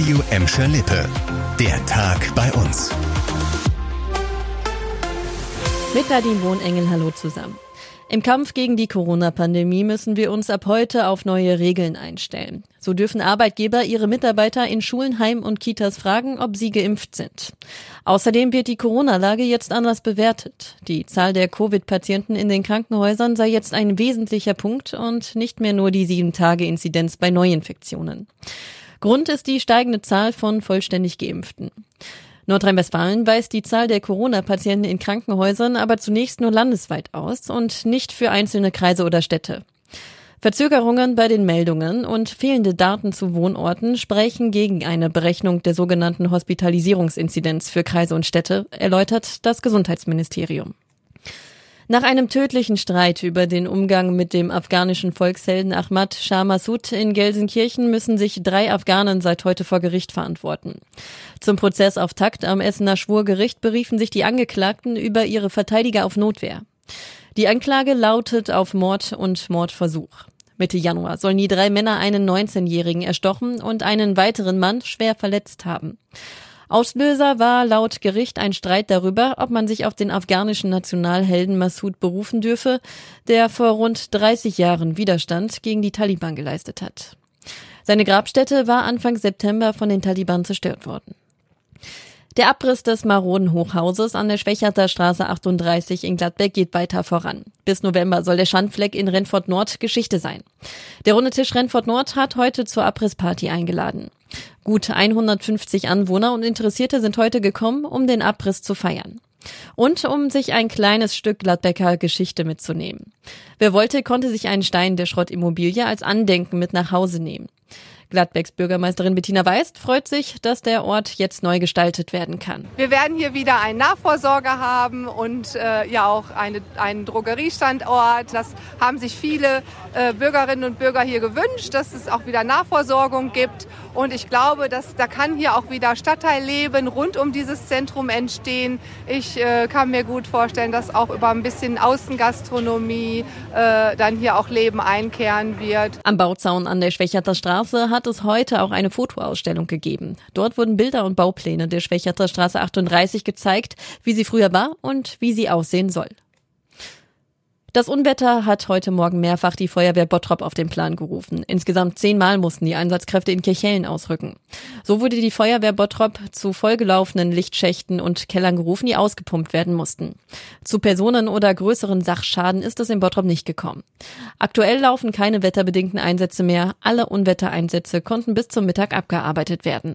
Radio Emscher Lippe. Der Tag bei uns. Mit Nadine Wohnengel, hallo zusammen. Im Kampf gegen die Corona-Pandemie müssen wir uns ab heute auf neue Regeln einstellen. So dürfen Arbeitgeber ihre Mitarbeiter in Schulen, Heim und Kitas fragen, ob sie geimpft sind. Außerdem wird die Corona-Lage jetzt anders bewertet. Die Zahl der Covid-Patienten in den Krankenhäusern sei jetzt ein wesentlicher Punkt und nicht mehr nur die sieben Tage Inzidenz bei Neuinfektionen. Grund ist die steigende Zahl von vollständig Geimpften. Nordrhein-Westfalen weist die Zahl der Corona-Patienten in Krankenhäusern aber zunächst nur landesweit aus und nicht für einzelne Kreise oder Städte. Verzögerungen bei den Meldungen und fehlende Daten zu Wohnorten sprechen gegen eine Berechnung der sogenannten Hospitalisierungsinzidenz für Kreise und Städte, erläutert das Gesundheitsministerium. Nach einem tödlichen Streit über den Umgang mit dem afghanischen Volkshelden Ahmad Shah Massoud in Gelsenkirchen müssen sich drei Afghanen seit heute vor Gericht verantworten. Zum Prozessauftakt am Essener Schwurgericht beriefen sich die Angeklagten über ihre Verteidiger auf Notwehr. Die Anklage lautet auf Mord und Mordversuch. Mitte Januar sollen die drei Männer einen 19-Jährigen erstochen und einen weiteren Mann schwer verletzt haben. Auslöser war laut Gericht ein Streit darüber, ob man sich auf den afghanischen Nationalhelden Massoud berufen dürfe, der vor rund 30 Jahren Widerstand gegen die Taliban geleistet hat. Seine Grabstätte war Anfang September von den Taliban zerstört worden. Der Abriss des maroden Hochhauses an der Schwächerter Straße 38 in Gladbeck geht weiter voran. Bis November soll der Schandfleck in Renfort Nord Geschichte sein. Der Runde Tisch Renfort Nord hat heute zur Abrissparty eingeladen. Gut 150 Anwohner und Interessierte sind heute gekommen, um den Abriss zu feiern. Und um sich ein kleines Stück Gladbecker Geschichte mitzunehmen. Wer wollte, konnte sich einen Stein der Schrottimmobilie als Andenken mit nach Hause nehmen. Gladbecks Bürgermeisterin Bettina Weist freut sich, dass der Ort jetzt neu gestaltet werden kann. Wir werden hier wieder einen Nachvorsorger haben und äh, ja auch eine, einen Drogeriestandort. Das haben sich viele äh, Bürgerinnen und Bürger hier gewünscht, dass es auch wieder Nachvorsorgung gibt. Und ich glaube, dass da kann hier auch wieder Stadtteilleben rund um dieses Zentrum entstehen. Ich äh, kann mir gut vorstellen, dass auch über ein bisschen Außengastronomie äh, dann hier auch Leben einkehren wird. Am Bauzaun an der Schwächerter Straße hat es heute auch eine Fotoausstellung gegeben. Dort wurden Bilder und Baupläne der Schwächerter Straße 38 gezeigt, wie sie früher war und wie sie aussehen soll. Das Unwetter hat heute Morgen mehrfach die Feuerwehr Bottrop auf den Plan gerufen. Insgesamt zehnmal mussten die Einsatzkräfte in Kirchhellen ausrücken. So wurde die Feuerwehr Bottrop zu vollgelaufenen Lichtschächten und Kellern gerufen, die ausgepumpt werden mussten. Zu Personen oder größeren Sachschaden ist es in Bottrop nicht gekommen. Aktuell laufen keine wetterbedingten Einsätze mehr. Alle Unwettereinsätze konnten bis zum Mittag abgearbeitet werden.